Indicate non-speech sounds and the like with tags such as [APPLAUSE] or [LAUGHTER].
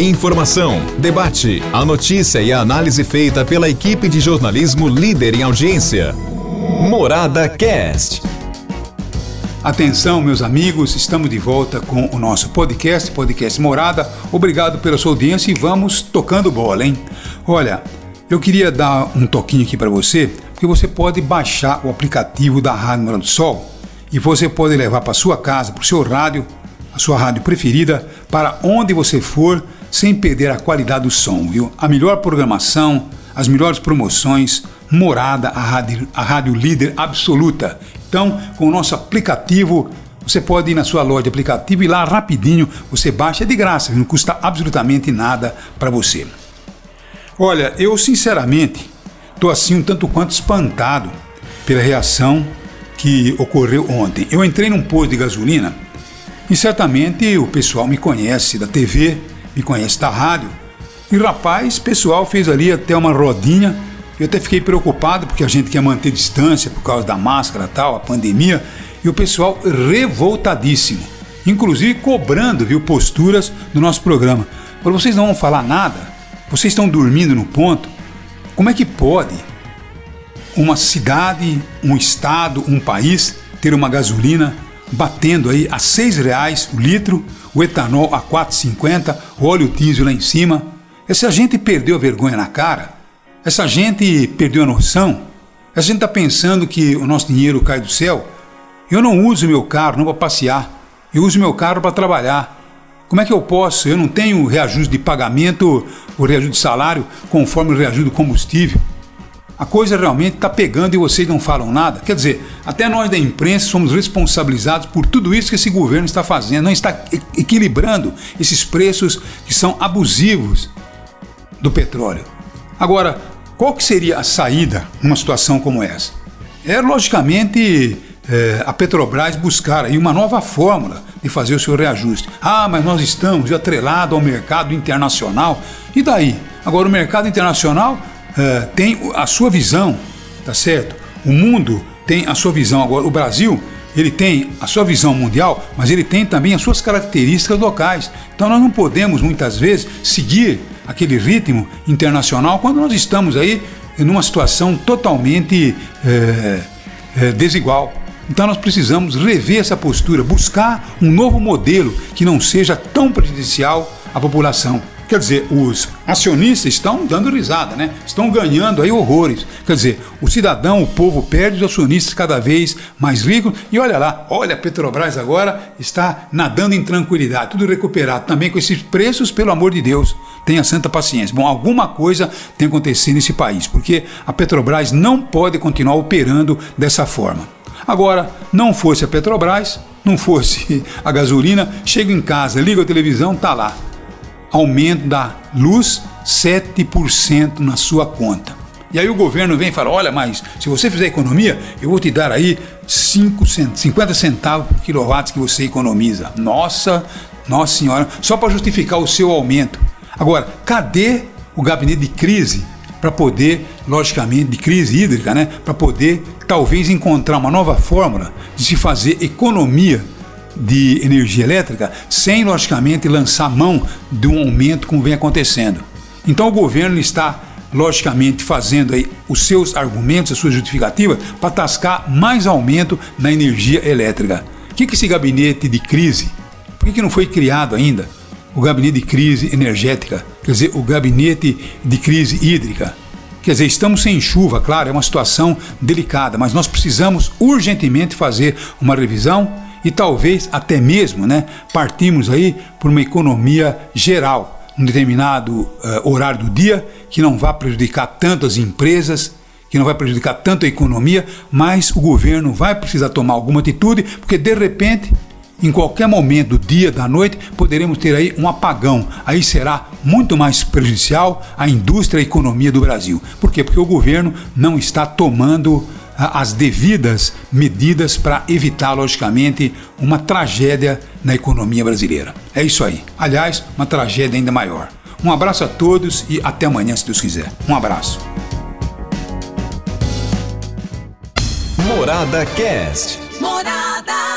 Informação, debate, a notícia e a análise feita pela equipe de jornalismo líder em audiência. Morada Cast. Atenção, meus amigos, estamos de volta com o nosso podcast, Podcast Morada. Obrigado pela sua audiência e vamos tocando bola, hein? Olha, eu queria dar um toquinho aqui para você, porque você pode baixar o aplicativo da Rádio Morada do Sol e você pode levar para sua casa, para o seu rádio, a sua rádio preferida, para onde você for, sem perder a qualidade do som, viu? A melhor programação, as melhores promoções, morada, a rádio, a rádio líder absoluta. Então, com o nosso aplicativo, você pode ir na sua loja de aplicativo e lá rapidinho você baixa, de graça, não custa absolutamente nada para você. Olha, eu sinceramente estou assim um tanto quanto espantado pela reação que ocorreu ontem. Eu entrei num posto de gasolina e certamente o pessoal me conhece da TV, me conhece da rádio. E rapaz, pessoal fez ali até uma rodinha. Eu até fiquei preocupado porque a gente quer manter distância por causa da máscara tal, a pandemia. E o pessoal revoltadíssimo, inclusive cobrando, viu, posturas do nosso programa. Para vocês não vão falar nada? Vocês estão dormindo no ponto? Como é que pode uma cidade, um estado, um país ter uma gasolina batendo aí a seis reais o litro, o etanol a 4,50, o óleo diesel lá em cima. Essa gente perdeu a vergonha na cara, essa gente perdeu a noção, essa gente está pensando que o nosso dinheiro cai do céu. Eu não uso meu carro não para passear, eu uso meu carro para trabalhar. Como é que eu posso? Eu não tenho reajuste de pagamento, o reajuste de salário conforme o reajuste do combustível a coisa realmente está pegando e vocês não falam nada. Quer dizer, até nós da imprensa somos responsabilizados por tudo isso que esse governo está fazendo, não está equilibrando esses preços que são abusivos do petróleo. Agora, qual que seria a saída numa situação como essa? É logicamente é, a Petrobras buscar aí uma nova fórmula de fazer o seu reajuste. Ah, mas nós estamos atrelados ao mercado internacional. E daí? Agora o mercado internacional uh, tem a sua visão, tá certo? O mundo tem a sua visão. Agora, o Brasil, ele tem a sua visão mundial, mas ele tem também as suas características locais. Então, nós não podemos, muitas vezes, seguir aquele ritmo internacional quando nós estamos aí numa situação totalmente é, é, desigual. Então nós precisamos rever essa postura, buscar um novo modelo que não seja tão prejudicial à população. Quer dizer, os acionistas estão dando risada, né? Estão ganhando aí horrores. Quer dizer, o cidadão, o povo perde, os acionistas cada vez mais ricos. E olha lá, olha, a Petrobras agora está nadando em tranquilidade, tudo recuperado. Também com esses preços, pelo amor de Deus, tenha santa paciência. Bom, alguma coisa tem acontecido nesse país, porque a Petrobras não pode continuar operando dessa forma. Agora, não fosse a Petrobras, não fosse [LAUGHS] a gasolina, chego em casa, ligo a televisão, tá lá aumento da luz 7% na sua conta. E aí o governo vem e fala: olha, mas se você fizer economia, eu vou te dar aí 5 50 centavos por quilowatt que você economiza. Nossa, nossa senhora, só para justificar o seu aumento. Agora, cadê o gabinete de crise para poder, logicamente, de crise hídrica, né? Para poder talvez encontrar uma nova fórmula de se fazer economia de energia elétrica sem, logicamente, lançar mão de um aumento como vem acontecendo. Então o governo está, logicamente, fazendo aí os seus argumentos, as suas justificativas para tascar mais aumento na energia elétrica. O que, que esse gabinete de crise, por que, que não foi criado ainda? O gabinete de crise energética, quer dizer, o gabinete de crise hídrica. Quer dizer, estamos sem chuva, claro, é uma situação delicada, mas nós precisamos urgentemente fazer uma revisão e talvez até mesmo né, partimos aí por uma economia geral, um determinado uh, horário do dia que não vai prejudicar tanto as empresas, que não vai prejudicar tanto a economia, mas o governo vai precisar tomar alguma atitude, porque de repente, em qualquer momento do dia, da noite, poderemos ter aí um apagão. Aí será muito mais prejudicial à indústria e à economia do Brasil. Por quê? Porque o governo não está tomando as devidas medidas para evitar, logicamente, uma tragédia na economia brasileira. É isso aí. Aliás, uma tragédia ainda maior. Um abraço a todos e até amanhã, se Deus quiser. Um abraço. Morada Cast. Morada.